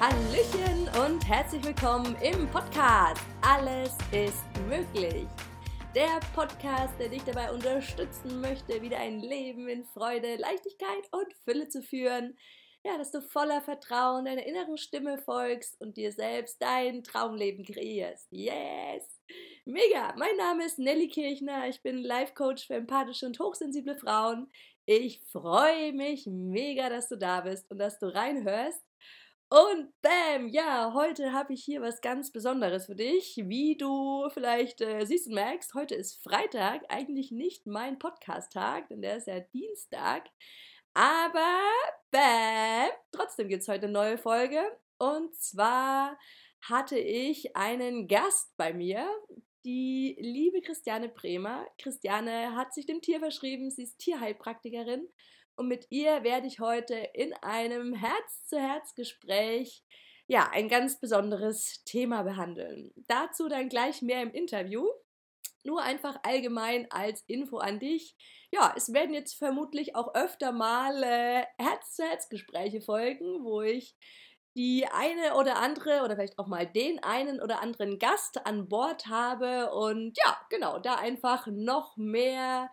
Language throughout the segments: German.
Hallöchen und herzlich willkommen im Podcast Alles ist möglich. Der Podcast, der dich dabei unterstützen möchte, wieder ein Leben in Freude, Leichtigkeit und Fülle zu führen. Ja, dass du voller Vertrauen deiner inneren Stimme folgst und dir selbst dein Traumleben kreierst. Yes! Mega! Mein Name ist Nelly Kirchner. Ich bin Life Coach für empathische und hochsensible Frauen. Ich freue mich mega, dass du da bist und dass du reinhörst. Und bam, ja, heute habe ich hier was ganz Besonderes für dich. Wie du vielleicht äh, siehst und merkst, heute ist Freitag, eigentlich nicht mein Podcast-Tag, denn der ist ja Dienstag. Aber bam, trotzdem gibt es heute eine neue Folge. Und zwar hatte ich einen Gast bei mir, die liebe Christiane Bremer. Christiane hat sich dem Tier verschrieben, sie ist Tierheilpraktikerin und mit ihr werde ich heute in einem Herz-zu-Herz-Gespräch ja, ein ganz besonderes Thema behandeln. Dazu dann gleich mehr im Interview. Nur einfach allgemein als Info an dich. Ja, es werden jetzt vermutlich auch öfter mal äh, Herz-zu-Herz-Gespräche folgen, wo ich die eine oder andere oder vielleicht auch mal den einen oder anderen Gast an Bord habe und ja, genau, da einfach noch mehr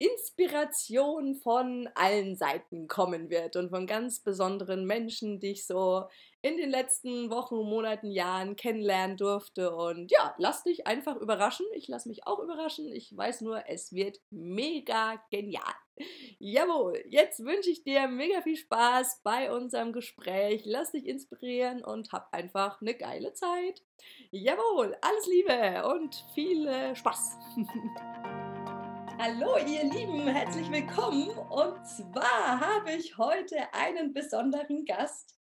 Inspiration von allen Seiten kommen wird und von ganz besonderen Menschen, die ich so in den letzten Wochen, Monaten, Jahren kennenlernen durfte. Und ja, lass dich einfach überraschen. Ich lasse mich auch überraschen. Ich weiß nur, es wird mega genial. Jawohl, jetzt wünsche ich dir mega viel Spaß bei unserem Gespräch. Lass dich inspirieren und hab einfach eine geile Zeit. Jawohl, alles Liebe und viel Spaß. Hallo ihr Lieben, herzlich willkommen. Und zwar habe ich heute einen besonderen Gast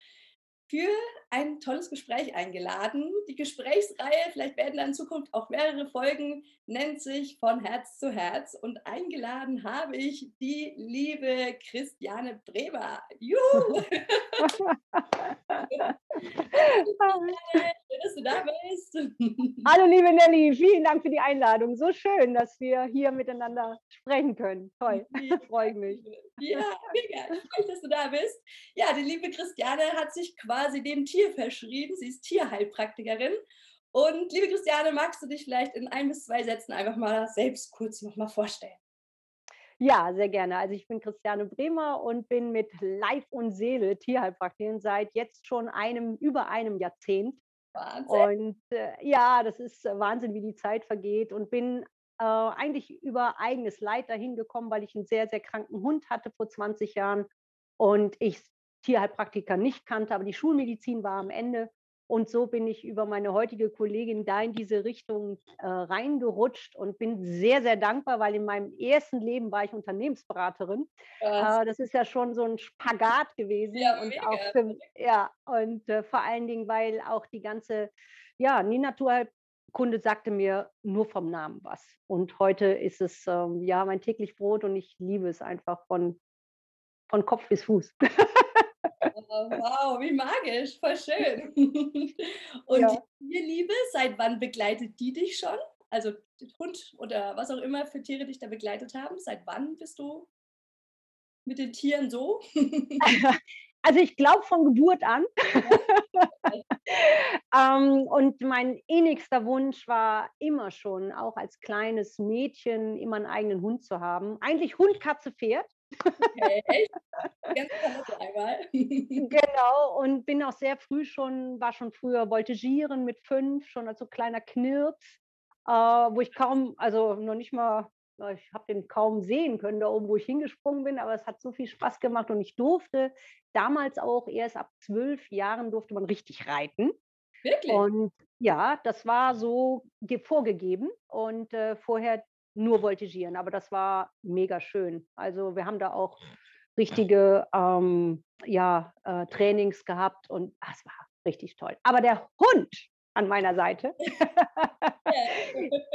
für ein tolles Gespräch eingeladen. Die Gesprächsreihe, vielleicht werden da in Zukunft auch mehrere Folgen, nennt sich Von Herz zu Herz. Und eingeladen habe ich die liebe Christiane Bremer. Juhu! Schön, dass du da bist. Hallo liebe Nelly, vielen Dank für die Einladung. So schön, dass wir hier miteinander sprechen können. Toll, freue mich. Ja, mega. Ich mich, dass du da bist. Ja, die liebe Christiane hat sich quasi dem Tier verschrieben. Sie ist Tierheilpraktikerin. Und liebe Christiane, magst du dich vielleicht in ein bis zwei Sätzen einfach mal selbst kurz nochmal vorstellen? Ja, sehr gerne. Also ich bin Christiane Bremer und bin mit Leib und Seele Tierheilpraktikerin seit jetzt schon einem, über einem Jahrzehnt. Wahnsinn. Und äh, ja, das ist Wahnsinn, wie die Zeit vergeht und bin äh, eigentlich über eigenes Leid dahin gekommen, weil ich einen sehr, sehr kranken Hund hatte vor 20 Jahren und ich Tierheilpraktiker nicht kannte, aber die Schulmedizin war am Ende und so bin ich über meine heutige Kollegin da in diese Richtung äh, reingerutscht und bin sehr, sehr dankbar, weil in meinem ersten Leben war ich Unternehmensberaterin. Äh, das ist ja schon so ein Spagat gewesen. Ja, und mega. auch für, ja, und äh, vor allen Dingen, weil auch die ganze, ja, die Naturkunde sagte mir nur vom Namen was. Und heute ist es ähm, ja mein täglich Brot und ich liebe es einfach von, von Kopf bis Fuß. wow, wie magisch, voll schön. Und ja. die Tierliebe, seit wann begleitet die dich schon? Also Hund oder was auch immer für Tiere dich da begleitet haben, seit wann bist du mit den Tieren so? Also ich glaube von Geburt an. ähm, und mein innigster Wunsch war immer schon, auch als kleines Mädchen, immer einen eigenen Hund zu haben. Eigentlich Hund, Katze, Pferd. Okay, echt? Ganz einmal. genau, und bin auch sehr früh schon, war schon früher voltigieren mit fünf, schon als so kleiner Knirps, äh, wo ich kaum, also noch nicht mal, ich habe den kaum sehen können, da oben, wo ich hingesprungen bin, aber es hat so viel Spaß gemacht und ich durfte damals auch erst ab zwölf Jahren durfte man richtig reiten. Wirklich? Und ja, das war so vorgegeben und äh, vorher nur voltigieren, aber das war mega schön. Also wir haben da auch richtige ähm, ja, äh, Trainings gehabt und ah, es war richtig toll. Aber der Hund an meiner Seite,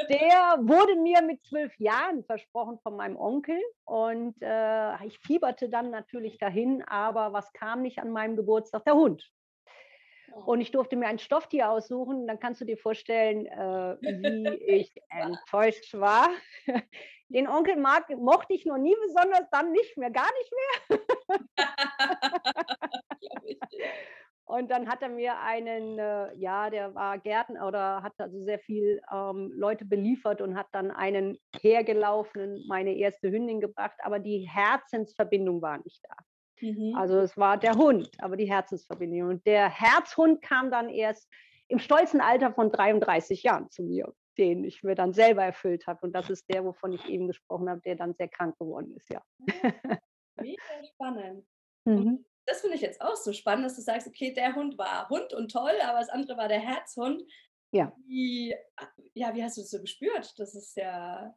der wurde mir mit zwölf Jahren versprochen von meinem Onkel und äh, ich fieberte dann natürlich dahin, aber was kam nicht an meinem Geburtstag? Der Hund. Und ich durfte mir ein Stofftier aussuchen. Dann kannst du dir vorstellen, äh, wie ich enttäuscht war. Den Onkel mag, mochte ich noch nie besonders, dann nicht mehr, gar nicht mehr. Und dann hat er mir einen, äh, ja, der war Gärtner oder hat also sehr viel ähm, Leute beliefert und hat dann einen hergelaufenen, meine erste Hündin gebracht, aber die Herzensverbindung war nicht da. Mhm. Also es war der Hund, aber die Herzensverbindung. Und der Herzhund kam dann erst im stolzen Alter von 33 Jahren zu mir, den ich mir dann selber erfüllt habe. Und das ist der, wovon ich eben gesprochen habe, der dann sehr krank geworden ist, ja. Mega spannend. Mhm das finde ich jetzt auch so spannend, dass du sagst, okay, der Hund war Hund und toll, aber das andere war der Herzhund. Ja. Wie, ja, wie hast du das so gespürt? Das ist ja.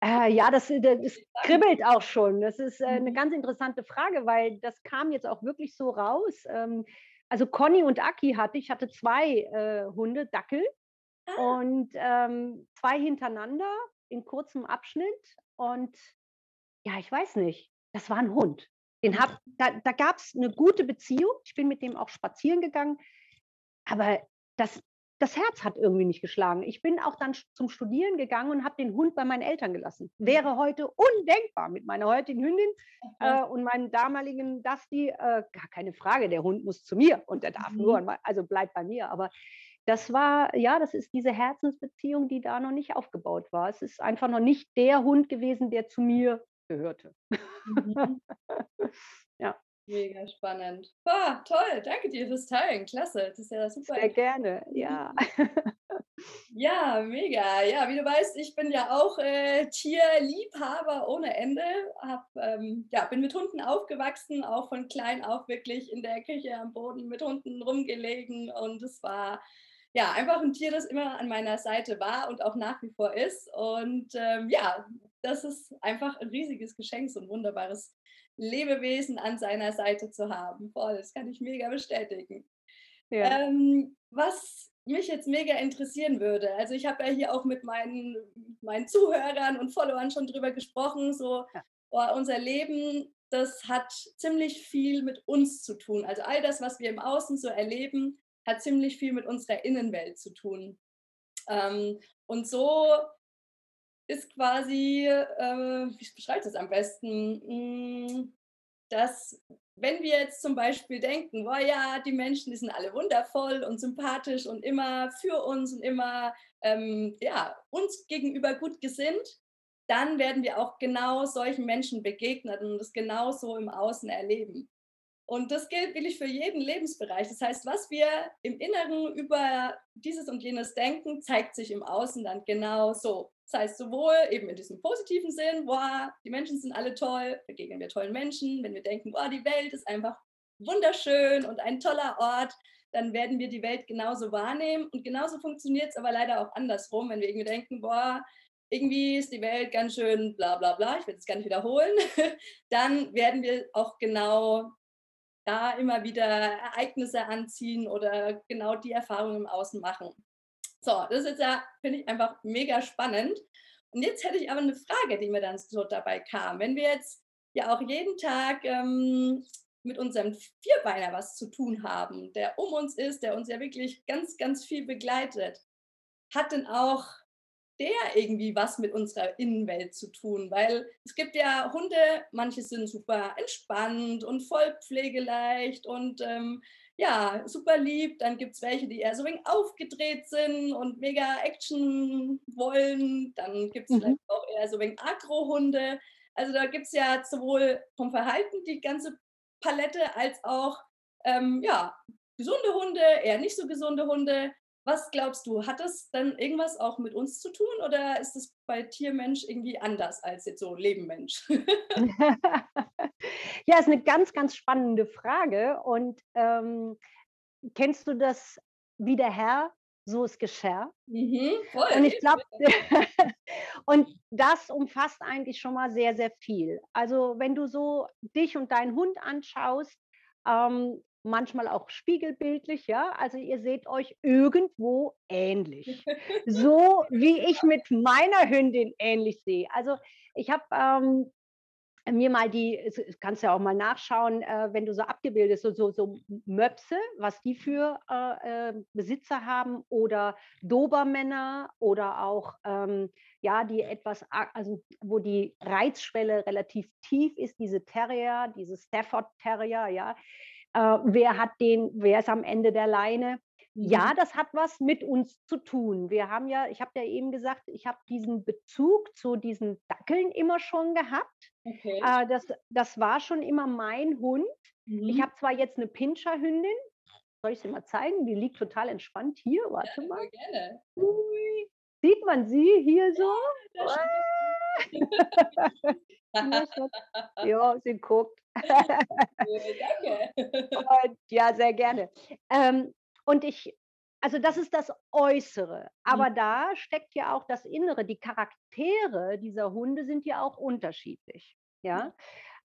Äh, ja, das, äh, das kribbelt auch schon. Das ist äh, eine mhm. ganz interessante Frage, weil das kam jetzt auch wirklich so raus. Ähm, also Conny und Aki hatte, ich hatte zwei äh, Hunde, Dackel ah. und ähm, zwei hintereinander in kurzem Abschnitt. Und ja, ich weiß nicht, das war ein Hund. Den hab, da da gab es eine gute Beziehung. Ich bin mit dem auch spazieren gegangen. Aber das, das Herz hat irgendwie nicht geschlagen. Ich bin auch dann zum Studieren gegangen und habe den Hund bei meinen Eltern gelassen. Mhm. Wäre heute undenkbar mit meiner heutigen Hündin äh, und meinem damaligen Dusty. Äh, gar keine Frage, der Hund muss zu mir und der darf mhm. nur, also bleibt bei mir. Aber das war, ja, das ist diese Herzensbeziehung, die da noch nicht aufgebaut war. Es ist einfach noch nicht der Hund gewesen, der zu mir gehörte. Mhm. ja. Mega spannend. Oh, toll, danke dir fürs Teilen. Klasse, das ist ja super. Sehr gerne, ja. ja, mega. Ja, wie du weißt, ich bin ja auch äh, Tierliebhaber ohne Ende. Hab, ähm, ja, bin mit Hunden aufgewachsen, auch von klein auf wirklich in der Küche am Boden mit Hunden rumgelegen und es war ja, einfach ein Tier, das immer an meiner Seite war und auch nach wie vor ist. Und ähm, ja, das ist einfach ein riesiges Geschenk, so ein wunderbares Lebewesen an seiner Seite zu haben. Voll, das kann ich mega bestätigen. Ja. Ähm, was mich jetzt mega interessieren würde, also ich habe ja hier auch mit meinen, meinen Zuhörern und Followern schon drüber gesprochen, so ja. oh, unser Leben, das hat ziemlich viel mit uns zu tun. Also all das, was wir im Außen so erleben, hat ziemlich viel mit unserer Innenwelt zu tun. Ähm, und so ist quasi, äh, wie beschreibt es am besten, hm, dass wenn wir jetzt zum Beispiel denken, boah ja, die Menschen, die sind alle wundervoll und sympathisch und immer für uns und immer ähm, ja, uns gegenüber gut gesinnt, dann werden wir auch genau solchen Menschen begegnen und das genauso im Außen erleben. Und das gilt wirklich für jeden Lebensbereich. Das heißt, was wir im Inneren über dieses und jenes denken, zeigt sich im Außen dann genau so. Das heißt, sowohl eben in diesem positiven Sinn, boah, die Menschen sind alle toll, begegnen wir tollen Menschen. Wenn wir denken, boah, die Welt ist einfach wunderschön und ein toller Ort, dann werden wir die Welt genauso wahrnehmen. Und genauso funktioniert es aber leider auch andersrum, wenn wir irgendwie denken, boah, irgendwie ist die Welt ganz schön bla bla bla, ich will es gar nicht wiederholen, dann werden wir auch genau da immer wieder Ereignisse anziehen oder genau die Erfahrungen im Außen machen. So, das ist ja, finde ich, einfach mega spannend. Und jetzt hätte ich aber eine Frage, die mir dann so dabei kam. Wenn wir jetzt ja auch jeden Tag ähm, mit unserem Vierbeiner was zu tun haben, der um uns ist, der uns ja wirklich ganz, ganz viel begleitet, hat denn auch der irgendwie was mit unserer Innenwelt zu tun? Weil es gibt ja Hunde, manche sind super entspannt und voll pflegeleicht und ähm, ja, super lieb. Dann gibt es welche, die eher so wenig aufgedreht sind und mega Action wollen. Dann gibt es mhm. vielleicht auch eher so wenig Agro-Hunde. Also da gibt es ja sowohl vom Verhalten die ganze Palette als auch ähm, ja, gesunde Hunde, eher nicht so gesunde Hunde. Was glaubst du, hat das dann irgendwas auch mit uns zu tun oder ist es bei Tiermensch irgendwie anders als jetzt so Lebenmensch? ja, ist eine ganz, ganz spannende Frage. Und ähm, kennst du das, wie der Herr, so ist Geschirr? Mhm. Und ich glaube, und das umfasst eigentlich schon mal sehr, sehr viel. Also wenn du so dich und deinen Hund anschaust, ähm, manchmal auch spiegelbildlich, ja. Also ihr seht euch irgendwo ähnlich. So wie ich mit meiner Hündin ähnlich sehe. Also ich habe ähm, mir mal die, kannst ja auch mal nachschauen, äh, wenn du so abgebildet so, so, so Möpse, was die für äh, äh, Besitzer haben oder Dobermänner oder auch, ähm, ja, die etwas, also wo die Reizschwelle relativ tief ist, diese Terrier, diese Stafford Terrier, ja, Äh, wer hat den, wer ist am Ende der Leine? Ja, mhm. das hat was mit uns zu tun. Wir haben ja, ich habe ja eben gesagt, ich habe diesen Bezug zu diesen Dackeln immer schon gehabt. Okay. Äh, das, das war schon immer mein Hund. Mhm. Ich habe zwar jetzt eine Pinscher-Hündin. Soll ich sie mal zeigen? Die liegt total entspannt hier. Warte ja, mal. Gerne. Ui. Sieht man sie hier so? Ja, ja sie guckt. Danke. Und, ja, sehr gerne. Ähm, und ich, also das ist das Äußere, aber mhm. da steckt ja auch das Innere. Die Charaktere dieser Hunde sind ja auch unterschiedlich. Ja.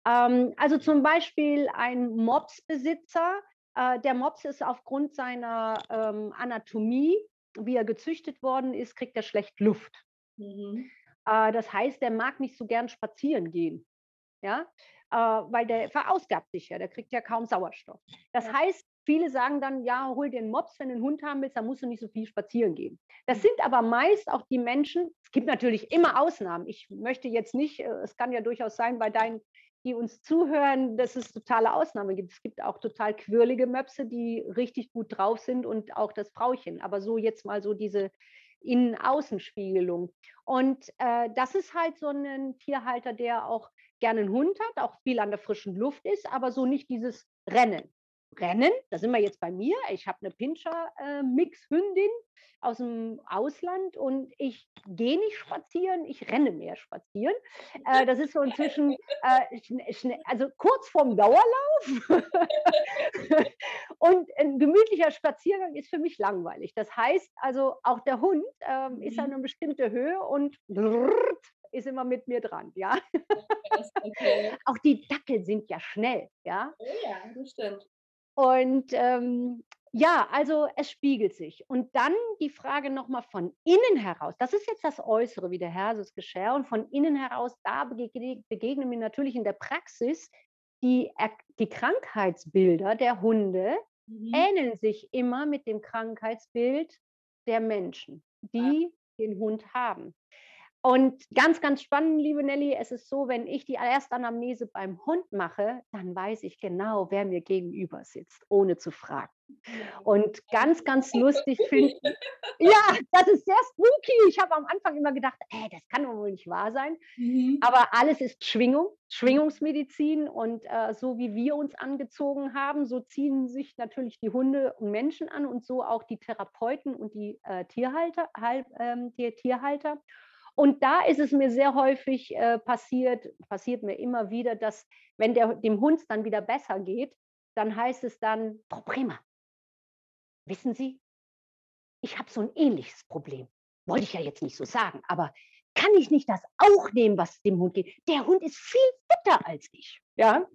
Ähm, also zum Beispiel ein Mopsbesitzer, äh, der Mops ist aufgrund seiner ähm, Anatomie, wie er gezüchtet worden ist, kriegt er schlecht Luft. Mhm. Äh, das heißt, der mag nicht so gern spazieren gehen. Ja, äh, weil der verausgabt sich ja, der kriegt ja kaum Sauerstoff. Das ja. heißt, viele sagen dann, ja, hol dir einen Mops, wenn du einen Hund haben willst, dann musst du nicht so viel spazieren gehen. Das mhm. sind aber meist auch die Menschen, es gibt natürlich immer Ausnahmen. Ich möchte jetzt nicht, äh, es kann ja durchaus sein, bei deinen die uns zuhören, dass es totale Ausnahmen gibt. Es gibt auch total quirlige Möpse, die richtig gut drauf sind und auch das Frauchen. Aber so jetzt mal so diese Innen-Außenspiegelung. Und äh, das ist halt so ein Tierhalter, der auch gerne einen Hund hat, auch viel an der frischen Luft ist, aber so nicht dieses Rennen. Rennen, da sind wir jetzt bei mir. Ich habe eine Pinscher-Mix-Hündin aus dem Ausland und ich gehe nicht spazieren, ich renne mehr spazieren. Äh, das ist so inzwischen, äh, also kurz vorm Dauerlauf. und ein gemütlicher Spaziergang ist für mich langweilig. Das heißt also, auch der Hund äh, ist an mhm. eine bestimmte Höhe und ist immer mit mir dran, ja. Okay. Auch die Dackel sind ja schnell, ja. Oh ja, das stimmt. Und ähm, ja, also es spiegelt sich. Und dann die Frage nochmal von innen heraus. Das ist jetzt das Äußere, wie der Herr es geschah. Und von innen heraus, da begegne, begegnen mir natürlich in der Praxis die, die Krankheitsbilder der Hunde, mhm. ähneln sich immer mit dem Krankheitsbild der Menschen, die ja. den Hund haben. Und ganz, ganz spannend, liebe Nelly, es ist so, wenn ich die Erstanamnese beim Hund mache, dann weiß ich genau, wer mir gegenüber sitzt, ohne zu fragen. Und ganz, ganz lustig finde ich, ja, das ist sehr spooky. Ich habe am Anfang immer gedacht, ey, das kann doch wohl nicht wahr sein. Mhm. Aber alles ist Schwingung, Schwingungsmedizin. Und äh, so wie wir uns angezogen haben, so ziehen sich natürlich die Hunde und Menschen an und so auch die Therapeuten und die äh, Tierhalter, halb, ähm, die Tierhalter. Und da ist es mir sehr häufig äh, passiert, passiert mir immer wieder, dass wenn der, dem Hund dann wieder besser geht, dann heißt es dann, Frau Bremer, wissen Sie, ich habe so ein ähnliches Problem. Wollte ich ja jetzt nicht so sagen, aber kann ich nicht das auch nehmen, was dem Hund geht? Der Hund ist viel fitter als ich. Ja?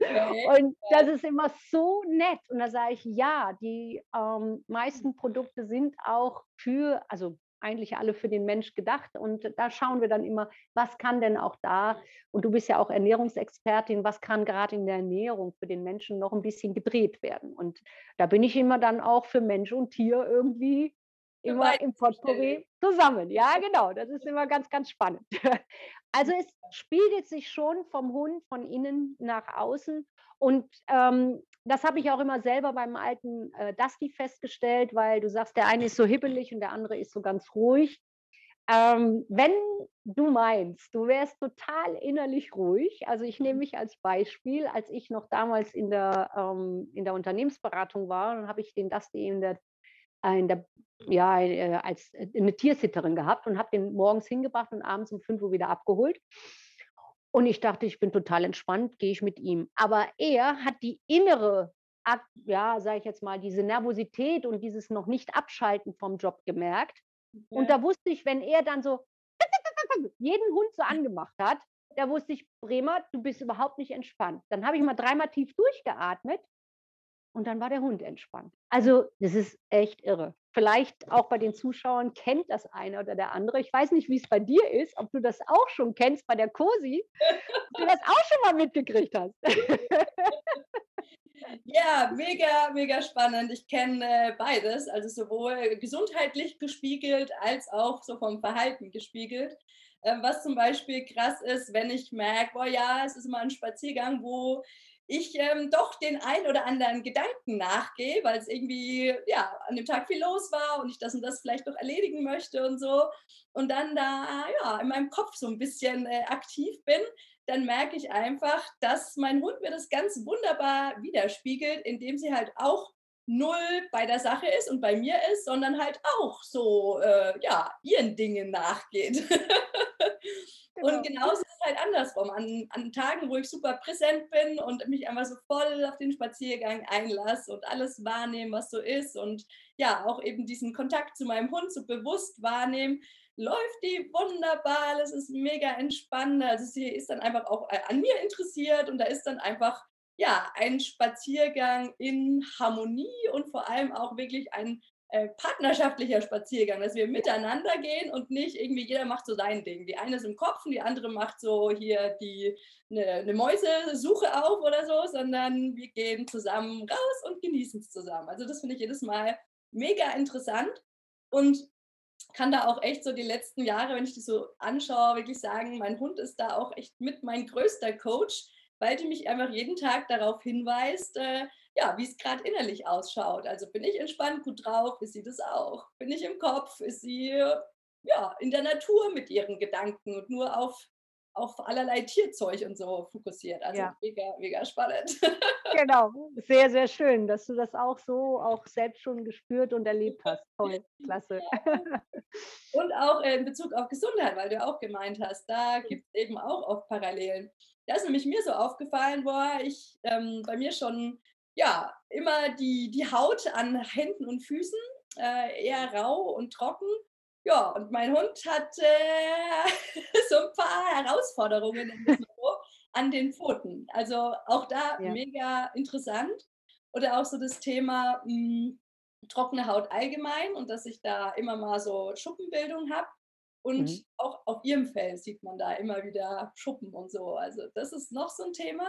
Und das ist immer so nett. Und da sage ich, ja, die ähm, meisten Produkte sind auch für, also eigentlich alle für den Mensch gedacht. Und da schauen wir dann immer, was kann denn auch da, und du bist ja auch Ernährungsexpertin, was kann gerade in der Ernährung für den Menschen noch ein bisschen gedreht werden. Und da bin ich immer dann auch für Mensch und Tier irgendwie immer im Potpourri zusammen. Ja, genau. Das ist immer ganz, ganz spannend. Also es spiegelt sich schon vom Hund von innen nach außen. Und ähm, das habe ich auch immer selber beim alten äh, Dusty festgestellt, weil du sagst, der eine ist so hibbelig und der andere ist so ganz ruhig. Ähm, wenn du meinst, du wärst total innerlich ruhig, also ich nehme mhm. mich als Beispiel, als ich noch damals in der, ähm, in der Unternehmensberatung war, dann habe ich den Dusty in der, äh, in der ja, äh, als äh, eine Tiersitterin gehabt und habe den morgens hingebracht und abends um 5 Uhr wieder abgeholt. Und ich dachte, ich bin total entspannt, gehe ich mit ihm. Aber er hat die innere, ja, sage ich jetzt mal, diese Nervosität und dieses noch nicht abschalten vom Job gemerkt. Okay. Und da wusste ich, wenn er dann so jeden Hund so angemacht hat, da wusste ich, Bremer, du bist überhaupt nicht entspannt. Dann habe ich mal dreimal tief durchgeatmet und dann war der Hund entspannt. Also das ist echt irre. Vielleicht auch bei den Zuschauern kennt das eine oder der andere. Ich weiß nicht, wie es bei dir ist, ob du das auch schon kennst bei der Cosi, ob du das auch schon mal mitgekriegt hast. Ja, mega, mega spannend. Ich kenne äh, beides, also sowohl gesundheitlich gespiegelt als auch so vom Verhalten gespiegelt. Ähm, was zum Beispiel krass ist, wenn ich merke, boah ja, es ist immer ein Spaziergang, wo ich ähm, doch den ein oder anderen Gedanken nachgehe, weil es irgendwie ja an dem Tag viel los war und ich das und das vielleicht noch erledigen möchte und so und dann da ja in meinem Kopf so ein bisschen äh, aktiv bin, dann merke ich einfach, dass mein Hund mir das ganz wunderbar widerspiegelt, indem sie halt auch null bei der Sache ist und bei mir ist, sondern halt auch so äh, ja ihren Dingen nachgeht. Genau. Und genauso ist es halt andersrum. An, an Tagen, wo ich super präsent bin und mich einfach so voll auf den Spaziergang einlasse und alles wahrnehme, was so ist und ja, auch eben diesen Kontakt zu meinem Hund so bewusst wahrnehme, läuft die wunderbar, es ist mega entspannend. Also sie ist dann einfach auch äh, an mir interessiert und da ist dann einfach ja ein Spaziergang in Harmonie und vor allem auch wirklich ein äh, partnerschaftlicher Spaziergang, dass wir miteinander gehen und nicht irgendwie jeder macht so sein Ding. Die eine ist im Kopf und die andere macht so hier die eine, eine Mäusesuche auf oder so, sondern wir gehen zusammen raus und genießen es zusammen. Also das finde ich jedes Mal mega interessant und kann da auch echt so die letzten Jahre, wenn ich die so anschaue, wirklich sagen, mein Hund ist da auch echt mit mein größter Coach, weil die mich einfach jeden Tag darauf hinweist, äh, ja, wie es gerade innerlich ausschaut. Also bin ich entspannt, gut drauf, ist sie das auch. Bin ich im Kopf, ist sie ja in der Natur mit ihren Gedanken und nur auf, auf allerlei Tierzeug und so fokussiert. Also ja. mega, mega spannend. Genau, sehr, sehr schön, dass du das auch so auch selbst schon gespürt und erlebt hast. Toll, klasse. Und auch in Bezug auf Gesundheit, weil du auch gemeint hast, da gibt es eben auch oft Parallelen. Da ist nämlich mir so aufgefallen, boah, ich ähm, bei mir schon ja immer die, die Haut an Händen und Füßen äh, eher rau und trocken. Ja, und mein Hund hat äh, so ein paar Herausforderungen an den Pfoten. Also auch da ja. mega interessant. Oder auch so das Thema mh, hm, trockene Haut allgemein und dass ich da immer mal so Schuppenbildung habe. Und mhm. auch auf ihrem Fell sieht man da immer wieder Schuppen und so. Also das ist noch so ein Thema.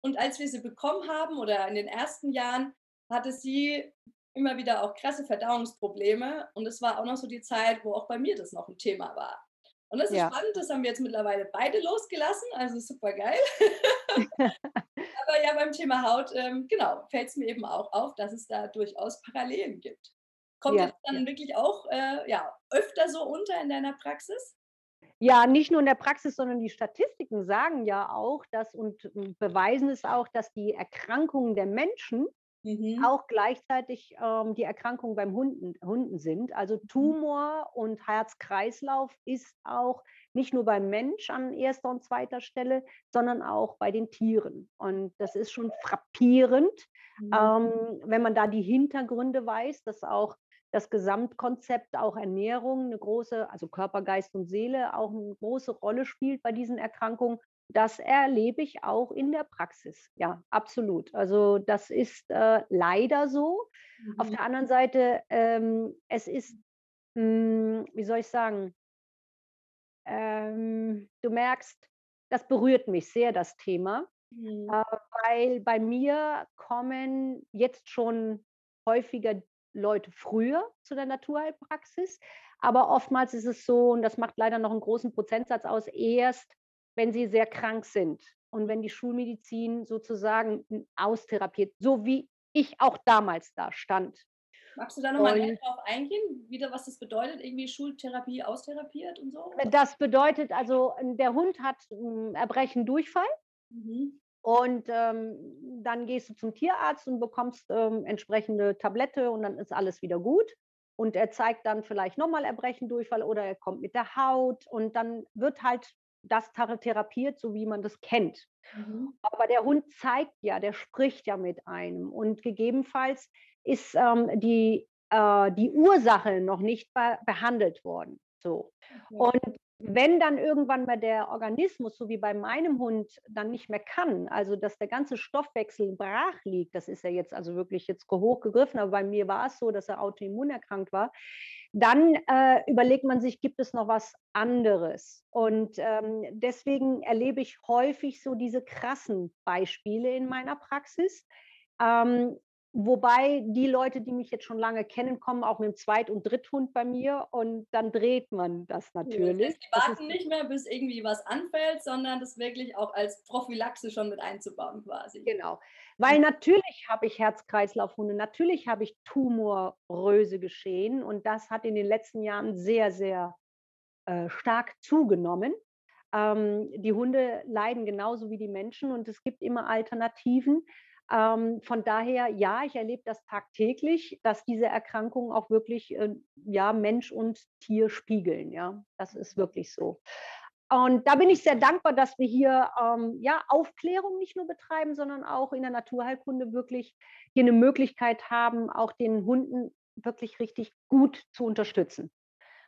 Und als wir sie bekommen haben oder in den ersten Jahren, hatte sie immer wieder auch krasse Verdauungsprobleme. Und es war auch noch so die Zeit, wo auch bei mir das noch ein Thema war. Und das ist ja. spannend, das haben wir jetzt mittlerweile beide losgelassen, also super geil. Aber ja, beim Thema Haut, ähm, genau, fällt es mir eben auch auf, dass es da durchaus Parallelen gibt. Kommt ja. das dann wirklich auch äh, ja, öfter so unter in deiner Praxis? Ja, nicht nur in der Praxis, sondern die Statistiken sagen ja auch, dass und beweisen es auch, dass die Erkrankungen der Menschen mhm. auch gleichzeitig ähm, die Erkrankungen beim Hunden, Hunden sind. Also mhm. Tumor und Herz-Kreislauf ist auch nicht nur beim Mensch an erster und zweiter Stelle, sondern auch bei den Tieren. Und das ist schon frappierend, mhm. ähm, wenn man da die Hintergründe weiß, dass auch das Gesamtkonzept auch Ernährung eine große, also Körper, Geist und Seele auch eine große Rolle spielt bei diesen Erkrankungen. Das erlebe ich auch in der Praxis. Ja, absolut. Also das ist äh, leider so. Mhm. Auf der anderen Seite, ähm, es ist, mh, hm, wie soll ich sagen, ähm, du merkst, das berührt mich sehr, das Thema, mhm. äh, weil bei mir kommen jetzt schon häufiger Leute früher zu der Naturheilpraxis. Aber oftmals ist es so, und das macht leider noch einen großen Prozentsatz aus, erst wenn sie sehr krank sind und wenn die Schulmedizin sozusagen austherapiert, so wie ich auch damals da stand. Magst du da nochmal näher drauf eingehen, wieder was das bedeutet, irgendwie Schultherapie austherapiert und so? Das bedeutet also, der Hund hat Erbrechen, Durchfall. Mhm. Und ähm, dann gehst du zum Tierarzt und bekommst ähm, entsprechende Tablette und dann ist alles wieder gut. Und er zeigt dann vielleicht nochmal Erbrechen, Durchfall oder er kommt mit der Haut und dann wird halt das therapiert, so wie man das kennt. Mhm. Aber der Hund zeigt ja, der spricht ja mit einem und gegebenenfalls ist ähm, die, äh, die Ursache noch nicht be behandelt worden. So. Und wenn dann irgendwann mal der Organismus, so wie bei meinem Hund, dann nicht mehr kann, also dass der ganze Stoffwechsel brach liegt, das ist ja jetzt also wirklich jetzt hochgegriffen, aber bei mir war es so, dass er autoimmun erkrankt war, dann äh, überlegt man sich, gibt es noch was anderes? Und ähm, deswegen erlebe ich häufig so diese krassen Beispiele in meiner Praxis. Ähm, Wobei die Leute, die mich jetzt schon lange kennen, kommen auch mit dem Zweit- und Dritthund bei mir und dann dreht man das natürlich. die warten nicht mehr, bis irgendwie was anfällt, sondern das wirklich auch als Prophylaxe schon mit einzubauen quasi. Genau. Weil natürlich habe ich Herz-Kreislauf-Hunde, natürlich habe ich Tumorröse geschehen und das hat in den letzten Jahren sehr, sehr äh, stark zugenommen. Ähm, die Hunde leiden genauso wie die Menschen und es gibt immer Alternativen. Ähm, von daher, ja, ich erlebe das tagtäglich, dass diese Erkrankungen auch wirklich äh, ja, Mensch und Tier spiegeln. Ja, das ist wirklich so. Und da bin ich sehr dankbar, dass wir hier ähm, ja, Aufklärung nicht nur betreiben, sondern auch in der Naturheilkunde wirklich hier eine Möglichkeit haben, auch den Hunden wirklich richtig gut zu unterstützen.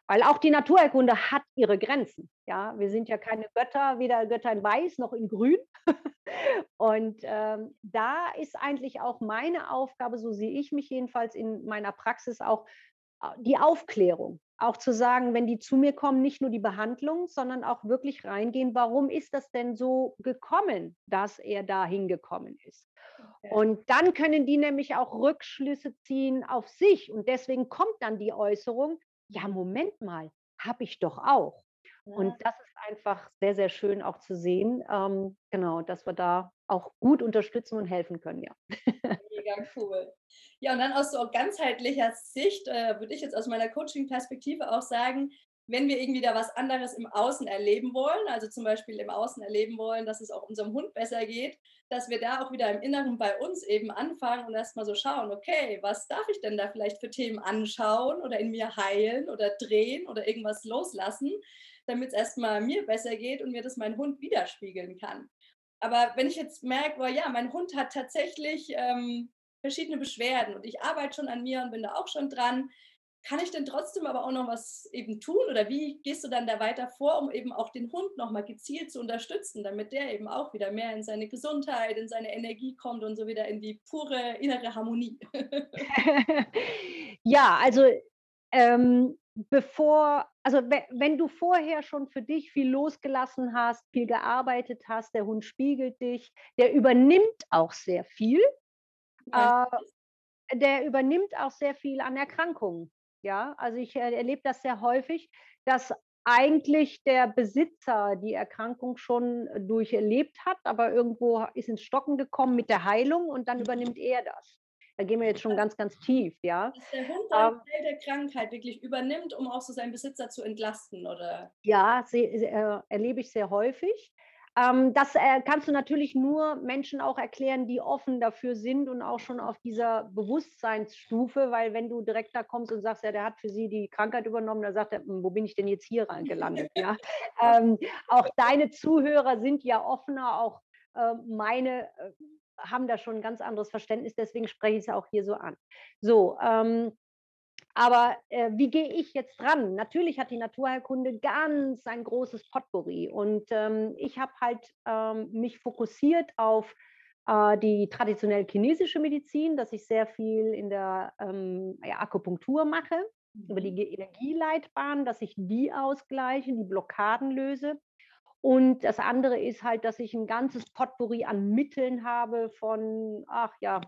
Weil auch die Naturheilkunde hat ihre Grenzen. Ja, wir sind ja keine Götter, weder Götter in Weiß noch in Grün. Und ähm, da ist eigentlich auch meine Aufgabe, so sehe ich mich jedenfalls in meiner Praxis auch, äh, die Aufklärung. Auch zu sagen, wenn die zu mir kommen, nicht nur die Behandlung, sondern auch wirklich reingehen, warum ist das denn so gekommen, dass er da hingekommen ist. Und dann können die nämlich auch Rückschlüsse ziehen auf sich. Und deswegen kommt dann die Äußerung, ja, Moment mal, habe ich doch auch. Ja. Und das ist einfach sehr, sehr schön auch zu sehen, ähm, genau, dass wir da auch gut unterstützen und helfen können, ja. Mega cool. Ja, und dann aus so ganzheitlicher Sicht äh, würde ich jetzt aus meiner Coaching-Perspektive auch sagen, wenn wir irgendwie da was anderes im Außen erleben wollen, also zum Beispiel im Außen erleben wollen, dass es auch unserem Hund besser geht, dass wir da auch wieder im Inneren bei uns eben anfangen und erstmal so schauen, okay, was darf ich denn da vielleicht für Themen anschauen oder in mir heilen oder drehen oder irgendwas loslassen, damit es erstmal mir besser geht und mir das mein Hund widerspiegeln kann. Aber wenn ich jetzt merke, oh ja, mein Hund hat tatsächlich ähm, verschiedene Beschwerden und ich arbeite schon an mir und bin da auch schon dran, kann ich denn trotzdem aber auch noch was eben tun oder wie gehst du dann da weiter vor, um eben auch den Hund nochmal gezielt zu unterstützen, damit der eben auch wieder mehr in seine Gesundheit, in seine Energie kommt und so wieder in die pure innere Harmonie? ja, also ähm, bevor, also wenn du vorher schon für dich viel losgelassen hast, viel gearbeitet hast, der Hund spiegelt dich, der übernimmt auch sehr viel. Ja. Äh, der übernimmt auch sehr viel an Erkrankungen. Ja, also ich äh, erlebe das sehr häufig, dass eigentlich der Besitzer die Erkrankung schon durcherlebt hat, aber irgendwo ist ins Stocken gekommen mit der Heilung und dann mhm. übernimmt er das. Da gehen wir jetzt schon ganz, ganz tief, ja. Dass der Hund ähm, Teil der Krankheit wirklich übernimmt, um auch so seinen Besitzer zu entlasten, oder? Ja, äh, erlebe ich sehr häufig. Ähm, das äh, kannst du natürlich nur Menschen auch erklären, die offen dafür sind und auch schon auf dieser Bewusstseinsstufe, weil wenn du direkt da kommst und sagst, ja, der hat für sie die Krankheit übernommen, dann sagt er, hm, wo bin ich denn jetzt hier gelandet? ja? ähm, auch deine Zuhörer sind ja offener, auch äh, meine äh, haben da schon ein ganz anderes Verständnis, deswegen spreche ich es auch hier so an. So, ähm, aber äh, wie gehe ich jetzt dran? Natürlich hat die Naturheilkunde ganz ein großes Potpourri und ähm, ich habe halt ähm, mich fokussiert auf äh, die traditionell chinesische Medizin, dass ich sehr viel in der ähm, ja, Akupunktur mache, mhm. über die Energieleitbahn, dass ich die ausgleiche, die Blockaden löse. Und das andere ist halt, dass ich ein ganzes Potpourri an Mitteln habe von, ach ja,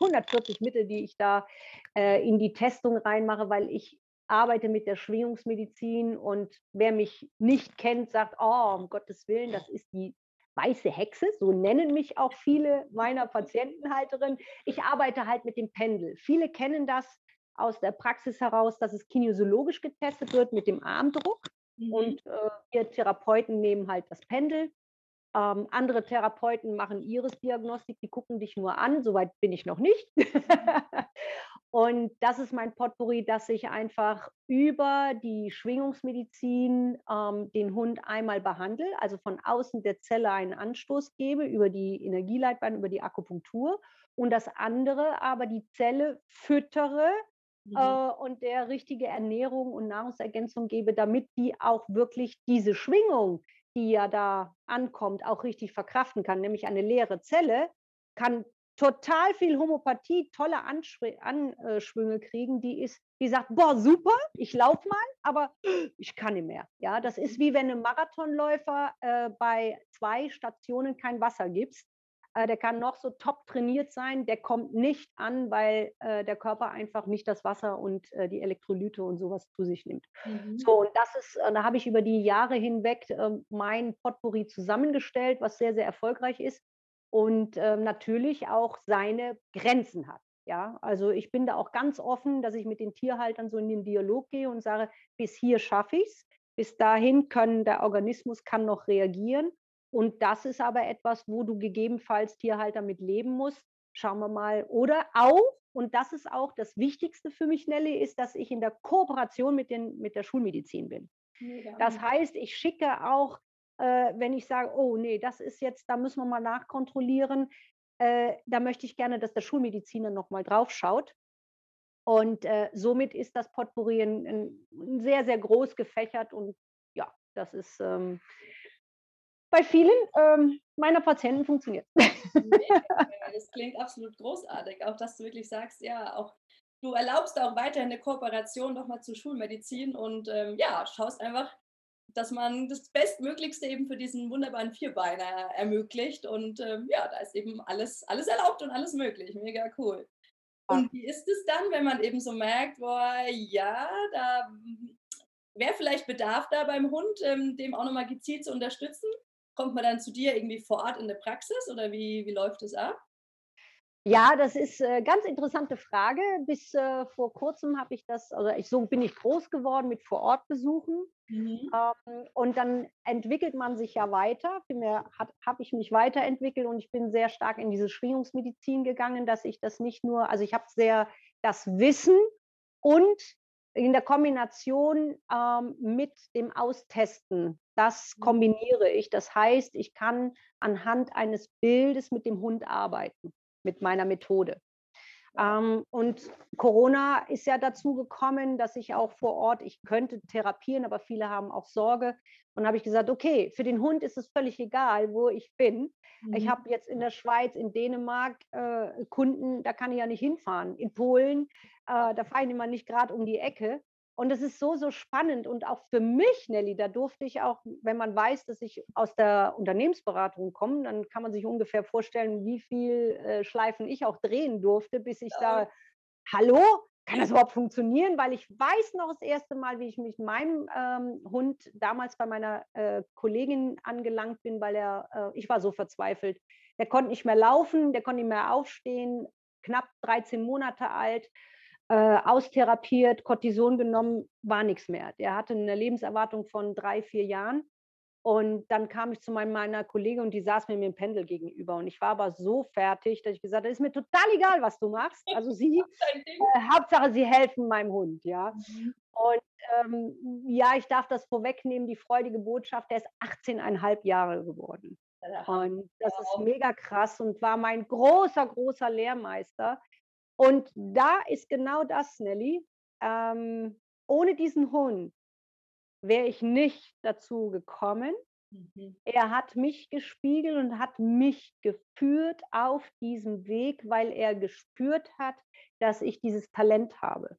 140 Mittel, die ich da äh, in die Testung reinmache, weil ich arbeite mit der Schwingungsmedizin und wer mich nicht kennt, sagt, oh, um Gottes Willen, das ist die weiße Hexe, so nennen mich auch viele meiner Patientenhalterinnen. Ich arbeite halt mit dem Pendel. Viele kennen das aus der Praxis heraus, dass es kinesiologisch getestet wird mit dem Armdruck. Mhm. Und äh, wir Therapeuten nehmen halt das Pendel. Ähm, andere Therapeuten machen Iris-Diagnostik, die gucken dich nur an, soweit bin ich noch nicht. und das ist mein Potpourri, dass ich einfach über die Schwingungsmedizin ähm, den Hund einmal behandle, also von außen der Zelle einen Anstoß gebe, über die Energieleitbahn, über die Akupunktur und das andere aber die Zelle füttere mhm. Äh, und der richtige Ernährung und Nahrungsergänzung gebe, damit die auch wirklich diese Schwingung, die ja da ankommt, auch richtig verkraften kann. Nämlich eine leere Zelle kann total viel Homöopathie, tolle Anschwünge kriegen, die ist, die sagt, boah, super, ich laufe mal, aber ich kann nicht mehr. Ja, das ist wie wenn einem Marathonläufer äh, bei zwei Stationen kein Wasser gibst. Äh, der kann noch so top trainiert sein, der kommt nicht an, weil äh, der Körper einfach nicht das Wasser und äh, die Elektrolyte und sowas zu sich nimmt. Mhm. So, und das ist, äh, da habe ich über die Jahre hinweg ähm, mein Potpourri zusammengestellt, was sehr, sehr erfolgreich ist und ähm, natürlich auch seine Grenzen hat. Ja, also ich bin da auch ganz offen, dass ich mit den Tierhaltern so in den Dialog gehe und sage, bis hier schaffe ich es, bis dahin kann der Organismus kann noch reagieren und das ist aber etwas, wo du gegebenenfalls Tierhalter mit leben musst. Schauen wir mal. Oder auch, und das ist auch das Wichtigste für mich, Nelly, ist, dass ich in der Kooperation mit, den, mit der Schulmedizin bin. Mega. Das heißt, ich schicke auch, äh, wenn ich sage, oh nee, das ist jetzt, da müssen wir mal nachkontrollieren, äh, da möchte ich gerne, dass der Schulmediziner nochmal drauf schaut. Und äh, somit ist das Potpourri ein, ein sehr, sehr groß gefächert und ja, das ist, ähm, bei vielen ähm, meiner Patienten funktioniert. das klingt absolut großartig, auch dass du wirklich sagst, ja, auch du erlaubst auch weiterhin eine Kooperation nochmal zur Schulmedizin und ähm, ja, schaust einfach, dass man das Bestmöglichste eben für diesen wunderbaren Vierbeiner ermöglicht und ähm, ja, da ist eben alles, alles erlaubt und alles möglich. Mega cool. Und wie ist es dann, wenn man eben so merkt, boah, ja, da wäre vielleicht Bedarf da beim Hund, ähm, dem auch nochmal gezielt zu unterstützen? Kommt man dann zu dir irgendwie vor Ort in der Praxis oder wie, wie läuft es ab? Ja, das ist eine äh, ganz interessante Frage. Bis äh, vor kurzem habe ich das, also ich, so bin ich groß geworden mit Vorortbesuchen. Mhm. Ähm, und dann entwickelt man sich ja weiter. Habe ich mich weiterentwickelt und ich bin sehr stark in diese Schwingungsmedizin gegangen, dass ich das nicht nur, also ich habe sehr das Wissen und in der Kombination ähm, mit dem Austesten, das mhm. kombiniere ich. Das heißt, ich kann anhand eines Bildes mit dem Hund arbeiten, mit meiner Methode. Ähm, und Corona ist ja dazu gekommen, dass ich auch vor Ort, ich könnte therapieren, aber viele haben auch Sorge. Und habe ich gesagt, okay, für den Hund ist es völlig egal, wo ich bin. Mhm. Ich habe jetzt in der Schweiz, in Dänemark äh, Kunden, da kann ich ja nicht hinfahren. In Polen, äh, da fahre ich immer nicht gerade um die Ecke. Und es ist so, so spannend. Und auch für mich, Nelly, da durfte ich auch, wenn man weiß, dass ich aus der Unternehmensberatung komme, dann kann man sich ungefähr vorstellen, wie viel äh, Schleifen ich auch drehen durfte, bis ich ja. sage, hallo, kann das überhaupt funktionieren? Weil ich weiß noch das erste Mal, wie ich mit meinem ähm, Hund damals bei meiner äh, Kollegin angelangt bin, weil er, äh, ich war so verzweifelt. Der konnte nicht mehr laufen, der konnte nicht mehr aufstehen, knapp 13 Monate alt äh, austherapiert, Cortison genommen, war nichts mehr. Der hatte eine Lebenserwartung von drei, vier Jahren. Und dann kam ich zu meiner Kollegin und die saß mir mit dem Pendel gegenüber. Und ich war aber so fertig, dass ich gesagt habe, ist mir total egal, was du machst. Also sie, äh, Hauptsache, sie helfen meinem Hund, ja. Mhm. Und ähm, ja, ich darf das vorwegnehmen, die freudige Botschaft, der ist 18,5 Jahre geworden. Und das ist mega krass und war mein großer, großer Lehrmeister. Und da ist genau das, Nelly. Ähm, ohne diesen Hund wäre ich nicht dazu gekommen. Mhm. Er hat mich gespiegelt und hat mich geführt auf diesem Weg, weil er gespürt hat, dass ich dieses Talent habe.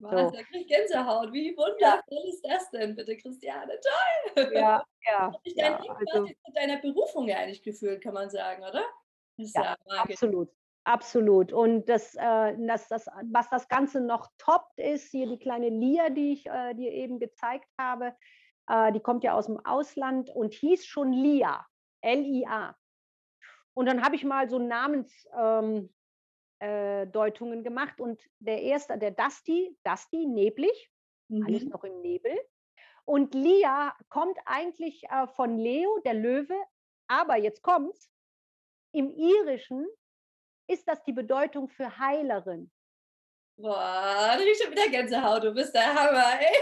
Was, so. da kriege ich Gänsehaut. Wie wundervoll ja. ist das denn, bitte, Christiane? Toll! Ja, ja. Dich dein ja, also, zu deiner Berufung ja eigentlich gefühlt, kann man sagen, oder? ja, ja absolut. Absolut. Und das, äh, das, das, was das Ganze noch toppt, ist hier die kleine Lia, die ich äh, dir eben gezeigt habe. Äh, die kommt ja aus dem Ausland und hieß schon Lia, L-I-A. Und dann habe ich mal so Namensdeutungen ähm, äh, gemacht. Und der erste, der Dusty, Dusty, neblig, mhm. alles noch im Nebel. Und Lia kommt eigentlich äh, von Leo, der Löwe, aber jetzt kommt's. Im Irischen ist das die Bedeutung für Heilerin. Boah, da ich schon wieder Gänsehaut, du bist der Hammer, ey.